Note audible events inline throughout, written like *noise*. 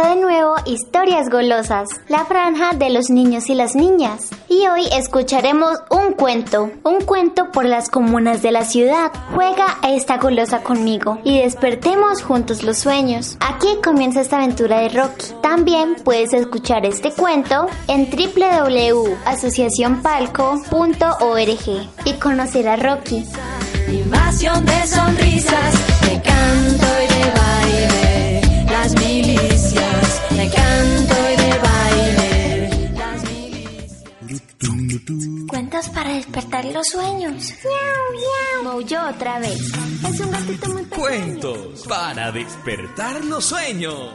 De nuevo Historias Golosas, la franja de los niños y las niñas. Y hoy escucharemos un cuento, un cuento por las comunas de la ciudad. Juega a esta golosa conmigo y despertemos juntos los sueños. Aquí comienza esta aventura de Rocky. También puedes escuchar este cuento en www.asociacionpalco.org y conocer a Rocky. De sonrisas, Cuentos para despertar los sueños. Maulló otra vez. Es un gatito muy pequeño. Cuentos para despertar los sueños.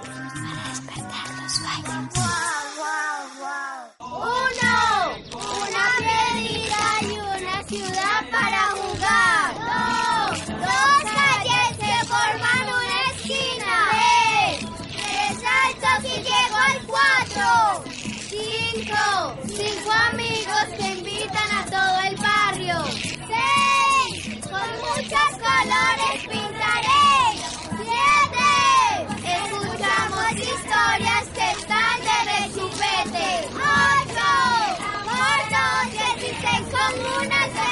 Comunas de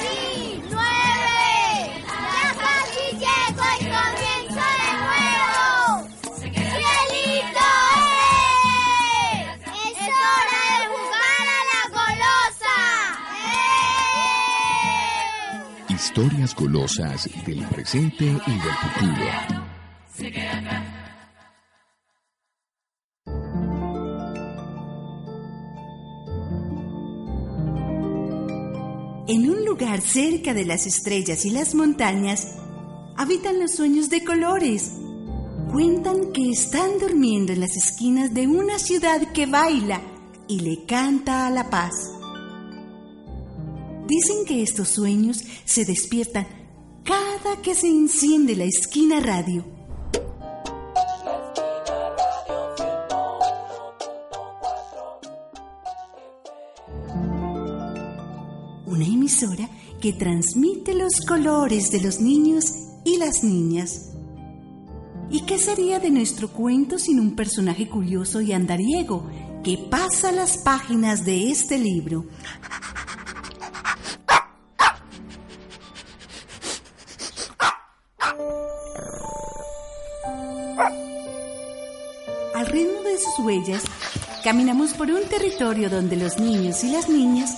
sí. Nueve, ya casi llego y comienzo de nuevo. ¡Cielito! ¡eh! ¡Es hora de jugar a la golosa! ¡eh! Historias golosas del presente y del futuro. En un lugar cerca de las estrellas y las montañas, habitan los sueños de colores. Cuentan que están durmiendo en las esquinas de una ciudad que baila y le canta a la paz. Dicen que estos sueños se despiertan cada que se enciende la esquina radio. Que transmite los colores de los niños y las niñas. ¿Y qué sería de nuestro cuento sin un personaje curioso y andariego que pasa las páginas de este libro? Al ritmo de sus huellas, caminamos por un territorio donde los niños y las niñas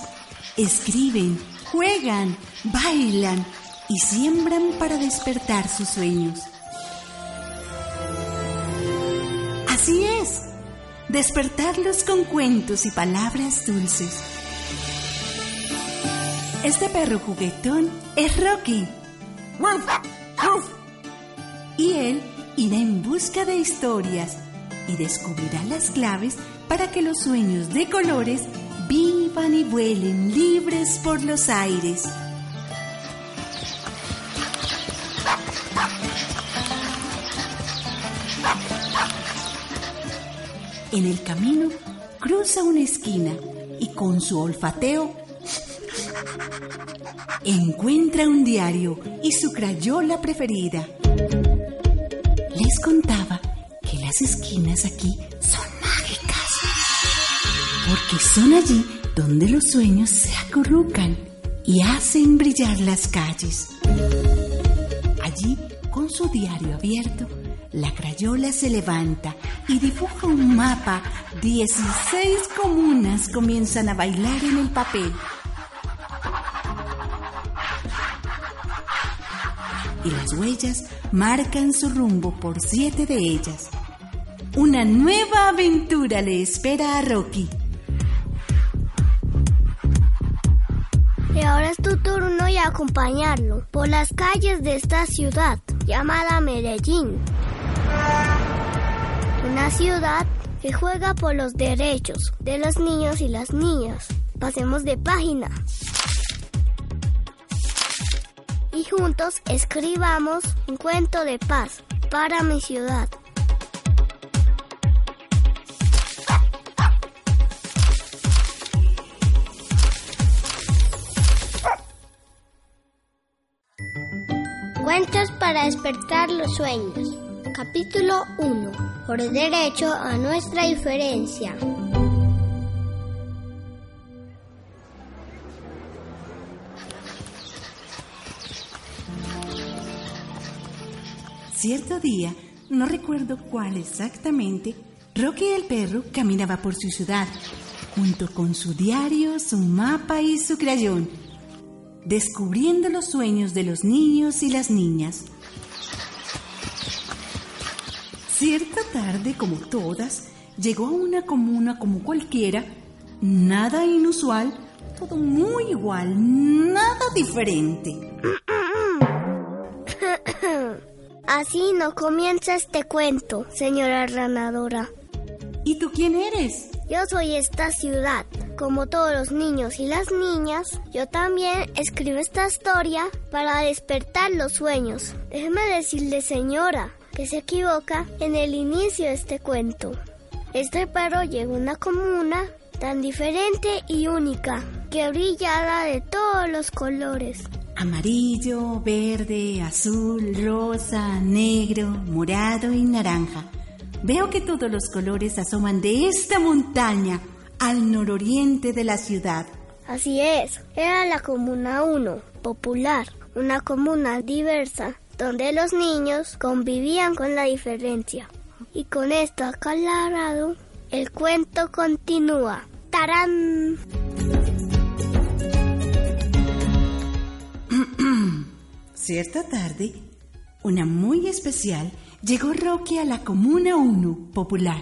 escriben, juegan, bailan y siembran para despertar sus sueños. Así es, despertarlos con cuentos y palabras dulces. Este perro juguetón es Rocky. Y él irá en busca de historias y descubrirá las claves para que los sueños de colores vivan y vuelen libres por los aires. En el camino cruza una esquina y con su olfateo encuentra un diario y su crayola preferida. Les contaba que las esquinas aquí son mágicas, porque son allí donde los sueños se acurrucan y hacen brillar las calles. Allí, con su diario abierto, la crayola se levanta y dibuja un mapa. Dieciséis comunas comienzan a bailar en el papel. Y las huellas marcan su rumbo por siete de ellas. Una nueva aventura le espera a Rocky. Y ahora es tu turno y acompañarlo por las calles de esta ciudad llamada Medellín. Una ciudad que juega por los derechos de los niños y las niñas. Pasemos de página. Y juntos escribamos un cuento de paz para mi ciudad. Para despertar los sueños. Capítulo 1. Por el derecho a nuestra diferencia. Cierto día, no recuerdo cuál exactamente, Rocky el perro caminaba por su ciudad, junto con su diario, su mapa y su crayón, descubriendo los sueños de los niños y las niñas. Cierta tarde, como todas, llegó a una comuna como cualquiera, nada inusual, todo muy igual, nada diferente. *coughs* Así no comienza este cuento, señora ranadora. ¿Y tú quién eres? Yo soy esta ciudad. Como todos los niños y las niñas, yo también escribo esta historia para despertar los sueños. Déjeme decirle, señora, que se equivoca en el inicio de este cuento. Este perro llegó a una comuna tan diferente y única, que brillaba de todos los colores. Amarillo, verde, azul, rosa, negro, morado y naranja. Veo que todos los colores asoman de esta montaña al nororiente de la ciudad. Así es, era la Comuna 1, popular, una comuna diversa, donde los niños convivían con la diferencia. Y con esto aclarado, el cuento continúa. ¡Tarán! *clears throat* Cierta tarde, una muy especial, llegó Rocky a la Comuna 1 popular.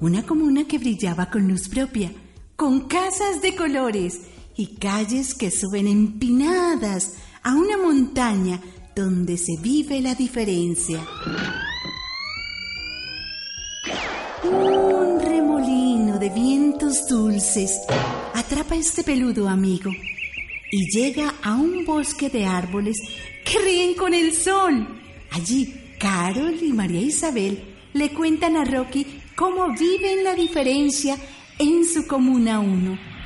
Una comuna que brillaba con luz propia, con casas de colores y calles que suben empinadas a una montaña donde se vive la diferencia. Un remolino de vientos dulces atrapa a este peludo amigo y llega a un bosque de árboles que ríen con el sol. Allí, Carol y María Isabel le cuentan a Rocky cómo viven la diferencia en su comuna 1.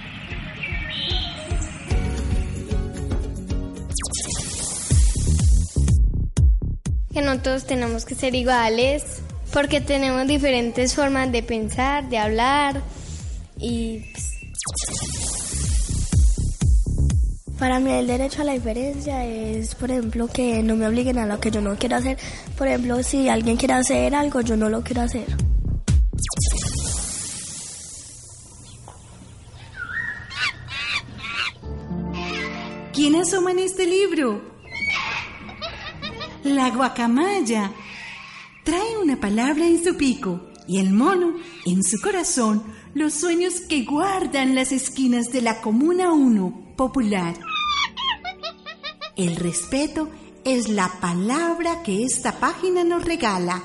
Que no todos tenemos que ser iguales, porque tenemos diferentes formas de pensar, de hablar y pues, Para mí el derecho a la diferencia es, por ejemplo, que no me obliguen a lo que yo no quiero hacer. Por ejemplo, si alguien quiere hacer algo, yo no lo quiero hacer. ¿Quién asoma en este libro? La guacamaya. Trae una palabra en su pico y el mono en su corazón los sueños que guardan las esquinas de la Comuna 1 popular. El respeto es la palabra que esta página nos regala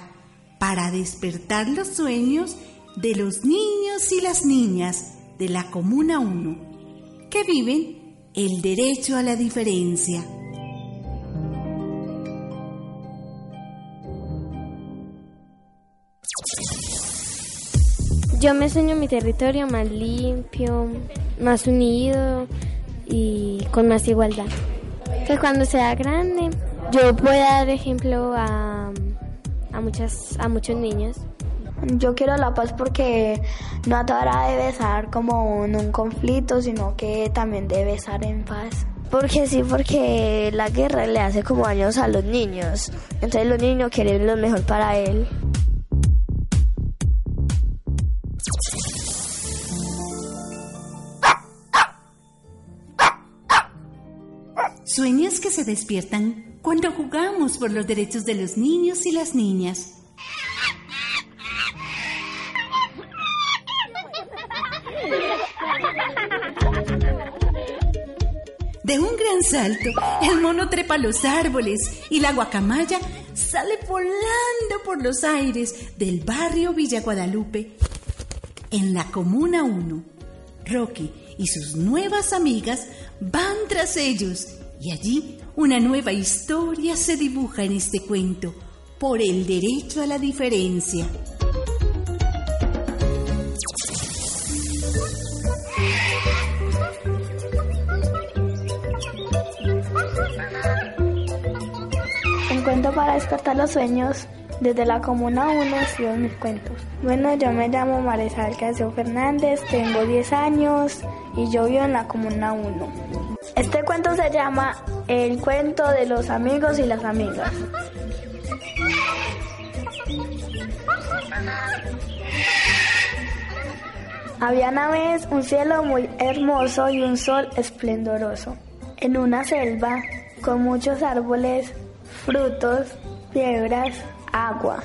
para despertar los sueños de los niños y las niñas de la Comuna 1 que viven el derecho a la diferencia. Yo me sueño mi territorio más limpio, más unido y con más igualdad. Que cuando sea grande yo pueda dar ejemplo a, a, muchas, a muchos niños. Yo quiero la paz porque no a toda hora debe estar como en un conflicto, sino que también debe estar en paz. Porque sí, porque la guerra le hace como daños a los niños. Entonces los niños quieren lo mejor para él. Sueños que se despiertan cuando jugamos por los derechos de los niños y las niñas. De un gran salto, el mono trepa los árboles y la guacamaya sale volando por los aires del barrio Villa Guadalupe. En la Comuna 1, Rocky y sus nuevas amigas van tras ellos y allí una nueva historia se dibuja en este cuento por el derecho a la diferencia. Un cuento para despertar los sueños. Desde la Comuna 1 escribo mis cuentos. Bueno, yo me llamo Marisal Casio Fernández, tengo 10 años y yo vivo en la Comuna 1. Este cuento se llama El cuento de los amigos y las amigas. Había una vez un cielo muy hermoso y un sol esplendoroso. En una selva con muchos árboles, frutos, piedras, agua.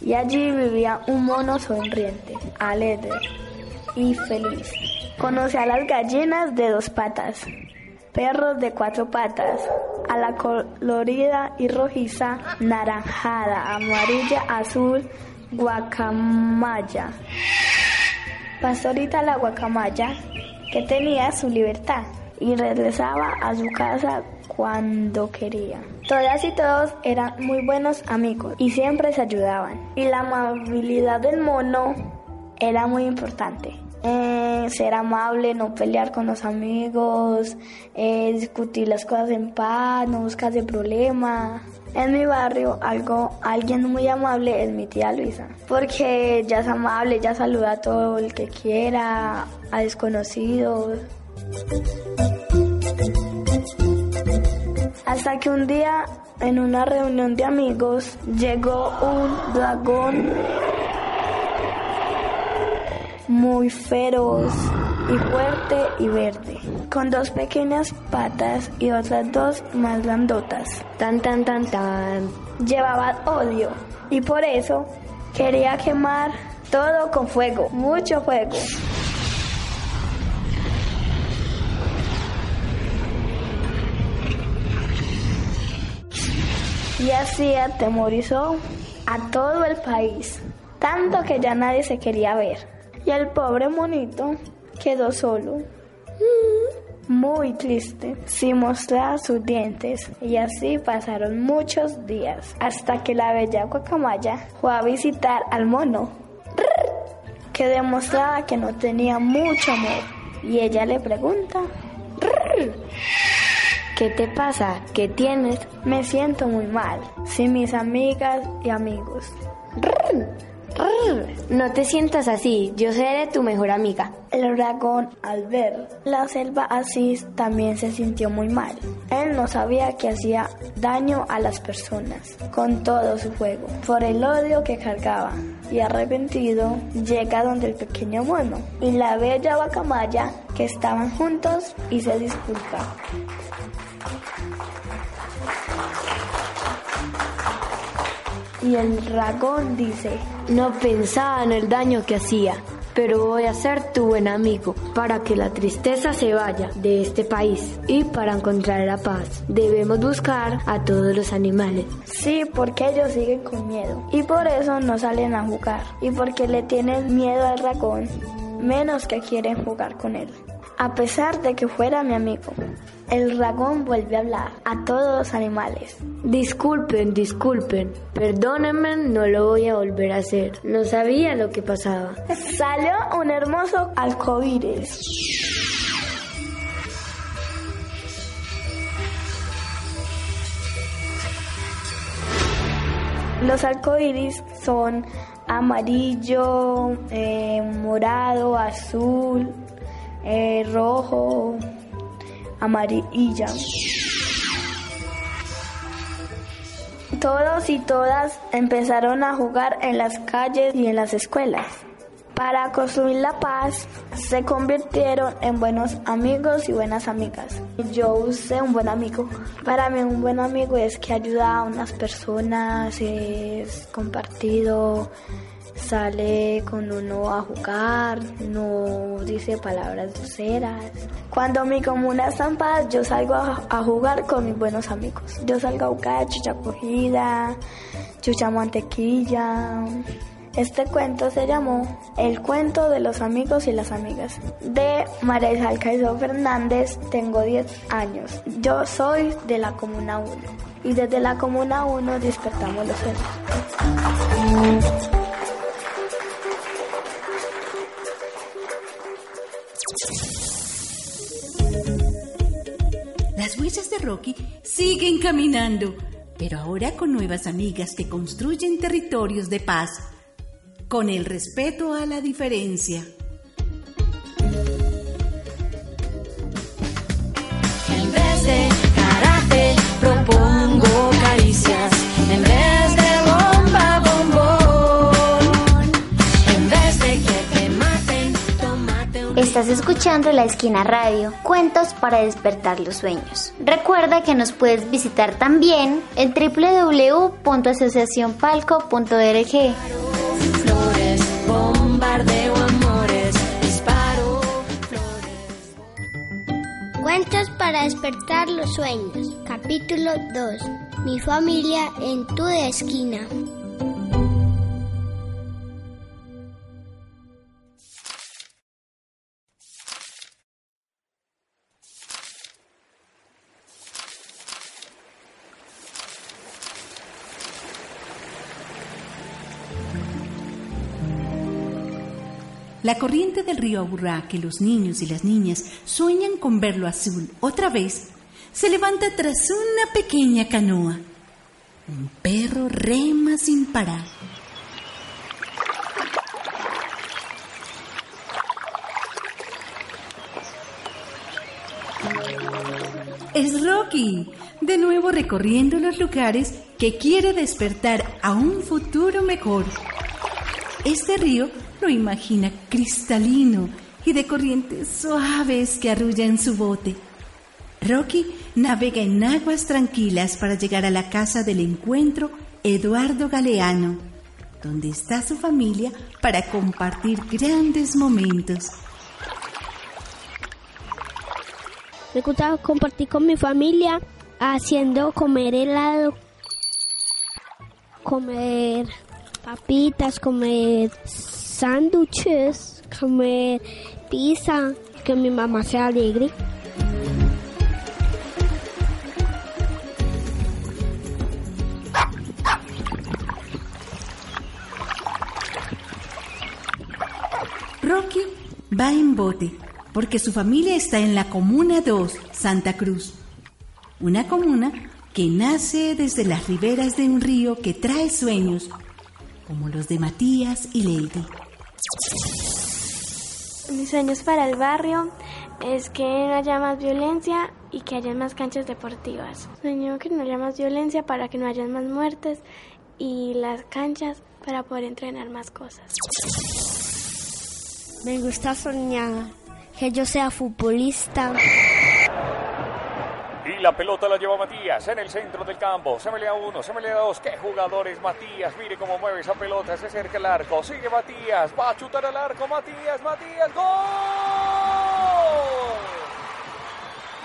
Y allí vivía un mono sonriente, alegre y feliz. Conocía a las gallinas de dos patas, perros de cuatro patas, a la colorida y rojiza, naranjada, amarilla, azul, guacamaya. Pastorita la guacamaya, que tenía su libertad y regresaba a su casa cuando quería. Todas y todos eran muy buenos amigos y siempre se ayudaban. Y la amabilidad del mono era muy importante. Eh, ser amable, no pelear con los amigos, eh, discutir las cosas en paz, no buscarse problemas. En mi barrio, algo, alguien muy amable es mi tía Luisa, porque ella es amable, ella saluda a todo el que quiera, a desconocidos. Hasta que un día, en una reunión de amigos, llegó un dragón muy feroz y fuerte y verde, con dos pequeñas patas y otras dos más grandotas. Tan, tan, tan, tan. Llevaba odio y por eso quería quemar todo con fuego, mucho fuego. Y así atemorizó a todo el país, tanto que ya nadie se quería ver. Y el pobre monito quedó solo, muy triste, sin mostrar sus dientes. Y así pasaron muchos días, hasta que la bella guacamaya fue a visitar al mono, que demostraba que no tenía mucho amor. Y ella le pregunta, ¿Qué te pasa? ¿Qué tienes? Me siento muy mal, sin mis amigas y amigos. No te sientas así, yo seré tu mejor amiga. El dragón, al ver la selva así, también se sintió muy mal. Él no sabía que hacía daño a las personas con todo su fuego, por el odio que cargaba. Y arrepentido, llega donde el pequeño mono y la bella guacamaya que estaban juntos y se disculpa. Y el dragón dice, No pensaba en el daño que hacía, pero voy a ser tu buen amigo para que la tristeza se vaya de este país y para encontrar la paz debemos buscar a todos los animales. Sí, porque ellos siguen con miedo y por eso no salen a jugar y porque le tienen miedo al dragón, menos que quieren jugar con él. A pesar de que fuera mi amigo, el dragón vuelve a hablar a todos los animales. Disculpen, disculpen, perdónenme, no lo voy a volver a hacer. No sabía lo que pasaba. Salió un hermoso alcoíris. Los arcoíris son amarillo, eh, morado, azul, eh, rojo, amarilla. Todos y todas empezaron a jugar en las calles y en las escuelas. Para construir la paz, se convirtieron en buenos amigos y buenas amigas. Yo usé un buen amigo. Para mí un buen amigo es que ayuda a unas personas, es compartido, sale con uno a jugar, no dice palabras groseras. Cuando mi comuna está en paz, yo salgo a, jugar con mis buenos amigos. Yo salgo a jugar chucha cogida, chucha mantequilla. Este cuento se llamó El cuento de los amigos y las amigas. De María Isabel Caizo Fernández, tengo 10 años. Yo soy de la Comuna 1. Y desde la Comuna 1 despertamos los sueños. Siguen caminando, pero ahora con nuevas amigas que construyen territorios de paz, con el respeto a la diferencia. Estás escuchando La Esquina Radio, cuentos para despertar los sueños. Recuerda que nos puedes visitar también en www.asociacionpalco.org. Flores, bombardeo amores, disparo flores. Cuentos para despertar los sueños. Capítulo 2. Mi familia en tu esquina. La corriente del río Aburrá, que los niños y las niñas sueñan con verlo azul otra vez, se levanta tras una pequeña canoa. Un perro rema sin parar. Es Rocky, de nuevo recorriendo los lugares que quiere despertar a un futuro mejor. Este río lo imagina cristalino y de corrientes suaves que arrullan su bote. Rocky navega en aguas tranquilas para llegar a la casa del encuentro Eduardo Galeano, donde está su familia para compartir grandes momentos. Me gusta compartir con mi familia haciendo comer helado, comer papitas, comer sándwiches, comer pizza, que mi mamá sea alegre. Rocky va en bote porque su familia está en la Comuna 2, Santa Cruz. Una comuna que nace desde las riberas de un río que trae sueños, como los de Matías y Lady. Mis sueños para el barrio es que no haya más violencia y que haya más canchas deportivas. Sueño que no haya más violencia para que no haya más muertes y las canchas para poder entrenar más cosas. Me gusta soñar que yo sea futbolista. La pelota la lleva Matías en el centro del campo. Se melea uno, se melea dos. ¡Qué jugadores! Matías, mire cómo mueve esa pelota. Se acerca el arco. Sigue Matías. Va a chutar al arco. Matías, Matías. ¡Gol!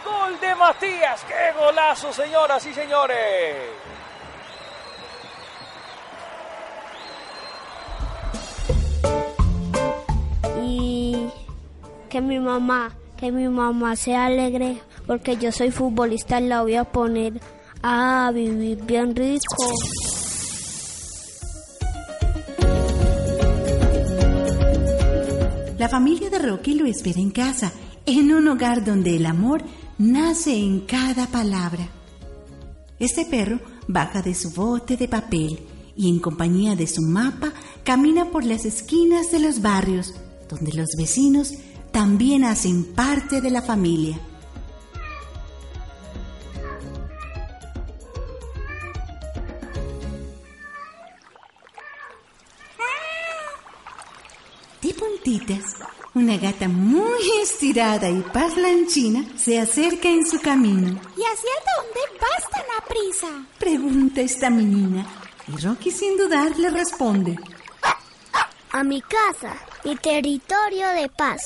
¡Gol de Matías! ¡Qué golazo, señoras y señores! Y que mi mamá, que mi mamá sea alegre porque yo soy futbolista, la voy a poner a vivir bien rico. La familia de Rocky lo espera en casa, en un hogar donde el amor nace en cada palabra. Este perro baja de su bote de papel y en compañía de su mapa camina por las esquinas de los barrios, donde los vecinos también hacen parte de la familia. Una gata muy estirada y parlanchina se acerca en su camino. ¿Y hacia dónde vas tan a prisa? Pregunta esta menina y Rocky sin dudar le responde. A mi casa, mi territorio de paz.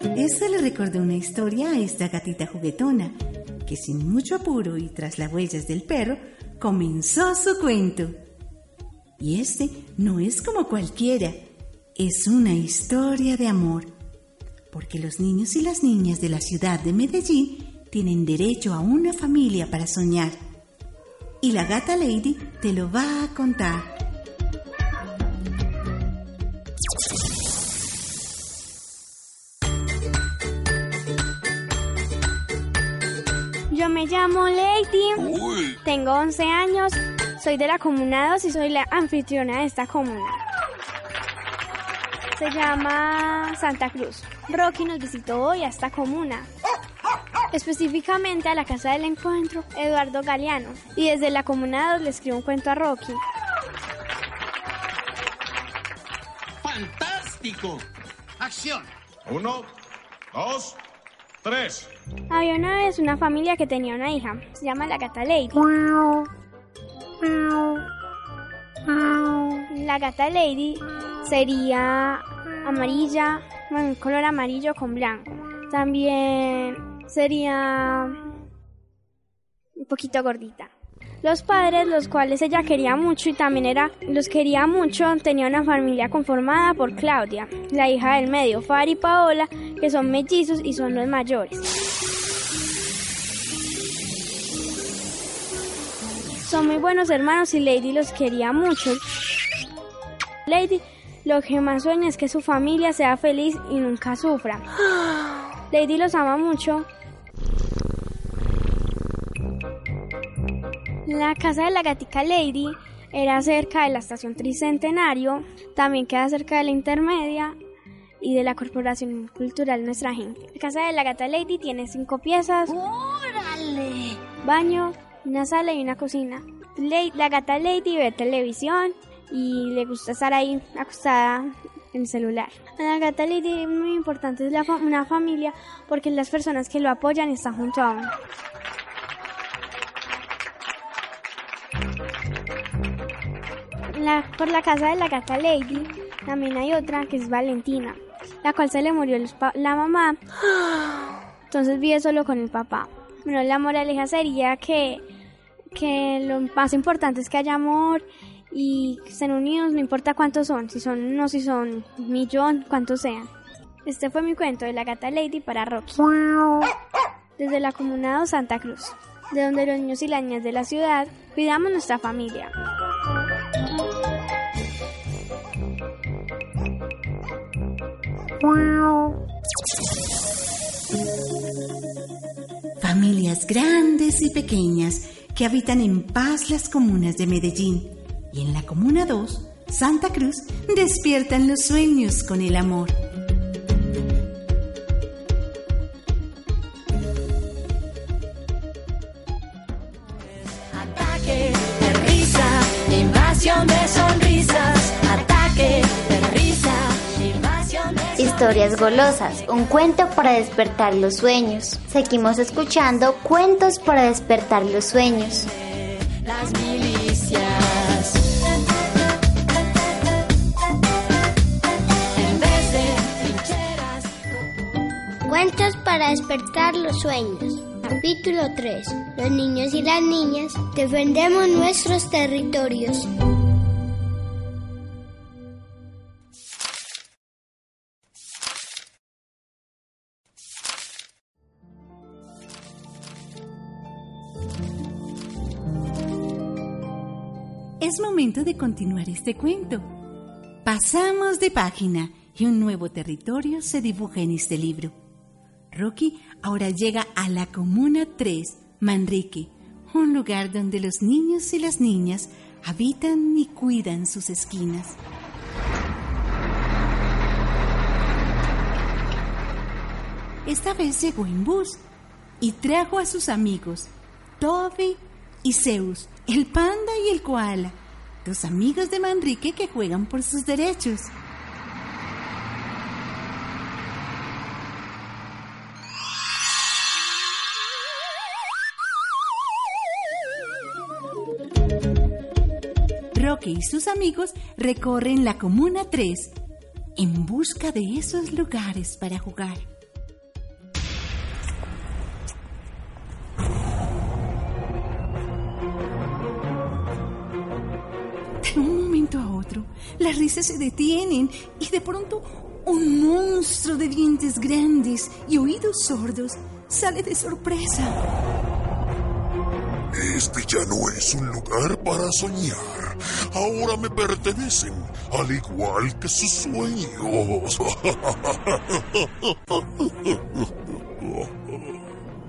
Eso le recordó una historia a esta gatita juguetona, que sin mucho apuro y tras las huellas del perro, comenzó su cuento. Y este no es como cualquiera, es una historia de amor, porque los niños y las niñas de la ciudad de Medellín tienen derecho a una familia para soñar. Y la gata Lady te lo va a contar. Yo me llamo Lady, tengo 11 años, soy de la Comuna 2 y soy la anfitriona de esta comuna. Se llama Santa Cruz. Rocky nos visitó hoy a esta comuna, específicamente a la casa del encuentro Eduardo Galeano, y desde la Comuna 2 le escribo un cuento a Rocky. ¡Fantástico! ¡Acción! Uno, dos, tres. Había una vez una familia que tenía una hija, se llama la gata Lady. La gata Lady sería amarilla, bueno, color amarillo con blanco. También sería un poquito gordita. Los padres, los cuales ella quería mucho y también era, los quería mucho, tenía una familia conformada por Claudia, la hija del medio, Fari y Paola, que son mellizos y son los mayores. Son muy buenos hermanos y Lady los quería mucho. Lady lo que más sueña es que su familia sea feliz y nunca sufra. *gasps* Lady los ama mucho. La casa de la gatica Lady era cerca de la estación Tricentenario, también queda cerca de la intermedia y de la Corporación Cultural Nuestra Gente. La casa de la gata Lady tiene cinco piezas. ¡Órale! Baño, una sala y una cocina. La gata Lady ve televisión y le gusta estar ahí acostada en el celular. A la gata Lady es muy importante es la una familia porque las personas que lo apoyan están junto a uno. Por la casa de la gata Lady también hay otra que es Valentina, la cual se le murió la mamá, entonces vive solo con el papá. Bueno, la moraleja sería que, que lo más importante es que haya amor y estén unidos, no importa cuántos son, si son uno, si son millón, cuántos sean. Este fue mi cuento de la gata Lady para Rocky. Desde la Comuna 2 Santa Cruz, de donde los niños y las niñas de la ciudad cuidamos nuestra familia. Familias grandes y pequeñas que habitan en paz las comunas de Medellín. Y en la Comuna 2, Santa Cruz, despiertan los sueños con el amor. Ataque de risa, invasión de sonrisas. Ataque de risa, invasión de Historias golosas, un cuento para despertar los sueños. Seguimos escuchando cuentos para despertar los sueños. las Cuentos para despertar los sueños. Capítulo 3. Los niños y las niñas defendemos nuestros territorios. Es momento de continuar este cuento. Pasamos de página y un nuevo territorio se dibuja en este libro. Rocky ahora llega a la Comuna 3, Manrique, un lugar donde los niños y las niñas habitan y cuidan sus esquinas. Esta vez llegó en bus y trajo a sus amigos, Toby y Zeus, el panda y el koala, dos amigos de Manrique que juegan por sus derechos. Roque y sus amigos recorren la Comuna 3 en busca de esos lugares para jugar. De un momento a otro, las risas se detienen y de pronto un monstruo de dientes grandes y oídos sordos sale de sorpresa. Este ya no es un lugar para soñar. Ahora me pertenecen, al igual que sus sueños.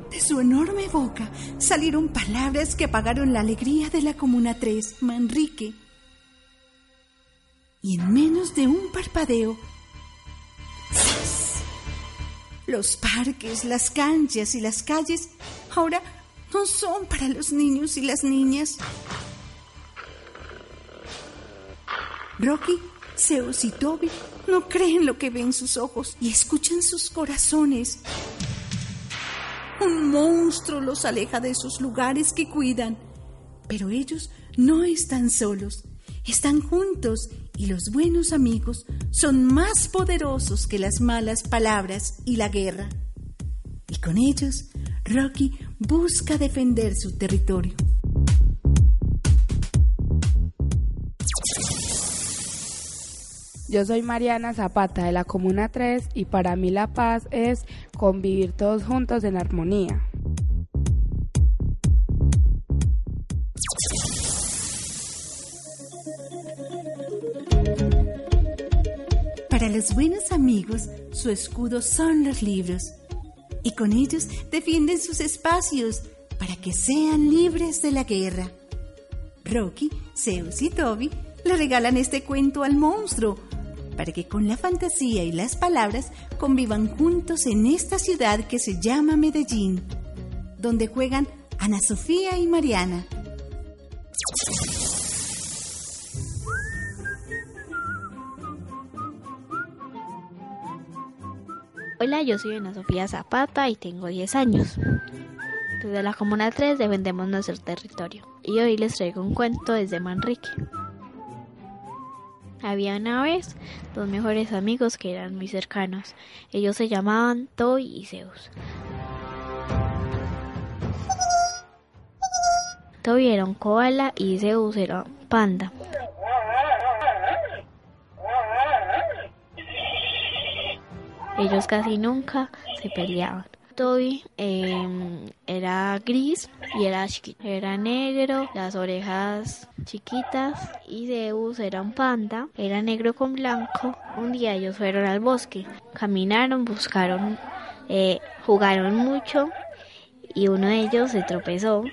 De *laughs* su enorme boca salieron palabras que apagaron la alegría de la Comuna 3, Manrique. Y en menos de un parpadeo, los parques, las canchas y las calles ahora no son para los niños y las niñas. Rocky, Zeus y Toby no creen lo que ven sus ojos y escuchan sus corazones. Un monstruo los aleja de esos lugares que cuidan. Pero ellos no están solos, están juntos y los buenos amigos son más poderosos que las malas palabras y la guerra. Y con ellos, Rocky busca defender su territorio. Yo soy Mariana Zapata de la Comuna 3 y para mí la paz es convivir todos juntos en armonía. Para los buenos amigos, su escudo son los libros. Y con ellos defienden sus espacios para que sean libres de la guerra. Rocky, Zeus y Toby le regalan este cuento al monstruo para que con la fantasía y las palabras convivan juntos en esta ciudad que se llama Medellín, donde juegan Ana Sofía y Mariana. Hola, yo soy Ana Sofía Zapata y tengo 10 años. Desde la Comuna 3 defendemos nuestro territorio y hoy les traigo un cuento desde Manrique. Había una vez dos mejores amigos que eran muy cercanos. Ellos se llamaban Toy y Zeus. Toy era un koala y Zeus era panda. Ellos casi nunca se peleaban. Toby eh, era gris y era chiquito. Era negro, las orejas chiquitas y Zeus era un panda. Era negro con blanco. Un día ellos fueron al bosque. Caminaron, buscaron, eh, jugaron mucho y uno de ellos se tropezó.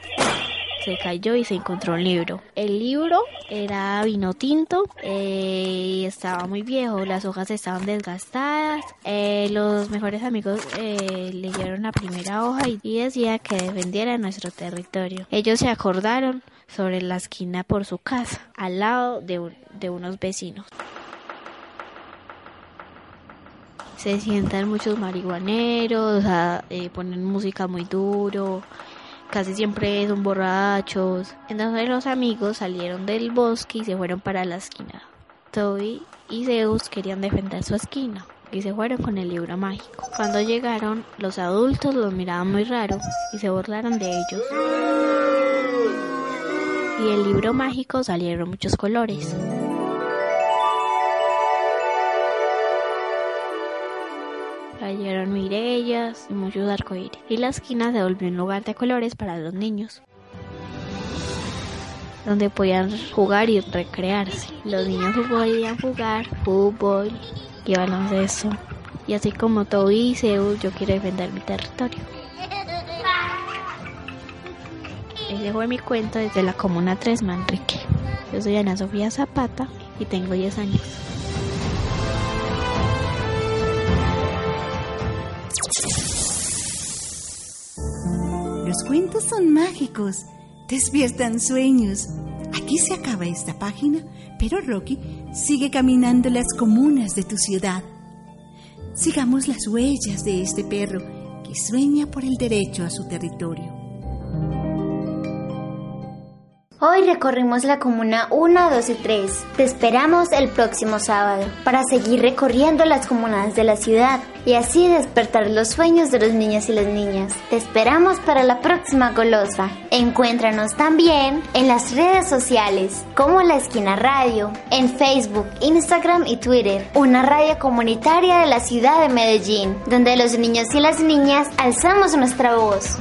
Se cayó y se encontró un libro. El libro era vino tinto eh, y estaba muy viejo. Las hojas estaban desgastadas. Eh, los mejores amigos eh, leyeron la primera hoja y decía que defendiera nuestro territorio. Ellos se acordaron sobre la esquina por su casa, al lado de, un- de unos vecinos. Se sientan muchos marihuaneros, a- eh, ponen música muy duro, casi siempre son borrachos. Entonces los amigos salieron del bosque y se fueron para la esquina. Toby y Zeus querían defender su esquina y se fueron con el libro mágico. Cuando llegaron, los adultos los miraban muy raro y se burlaron de ellos. Y el libro mágico salieron muchos colores. Cayeron mirellas y muchos arcoíris. Y la esquina se volvió un lugar de colores para los niños. Donde podían jugar y recrearse. Los niños podían jugar fútbol y baloncesto. Y así como y Zeus, yo quiero defender mi territorio. Ese fue mi cuento desde la Comuna 3 Manrique. Yo soy Ana Sofía Zapata y tengo 10 años. Los cuentos son mágicos, despiertan sueños. Aquí se acaba esta página, pero Rocky sigue caminando las comunas de tu ciudad. Sigamos las huellas de este perro que sueña por el derecho a su territorio. Hoy recorrimos la comuna 1, 2 y 3. Te esperamos el próximo sábado para seguir recorriendo las comunas de la ciudad y así despertar los sueños de los niños y las niñas. Te esperamos para la próxima golosa. Encuéntranos también en las redes sociales como La Esquina Radio, en Facebook, Instagram y Twitter, una radio comunitaria de la ciudad de Medellín, donde los niños y las niñas alzamos nuestra voz.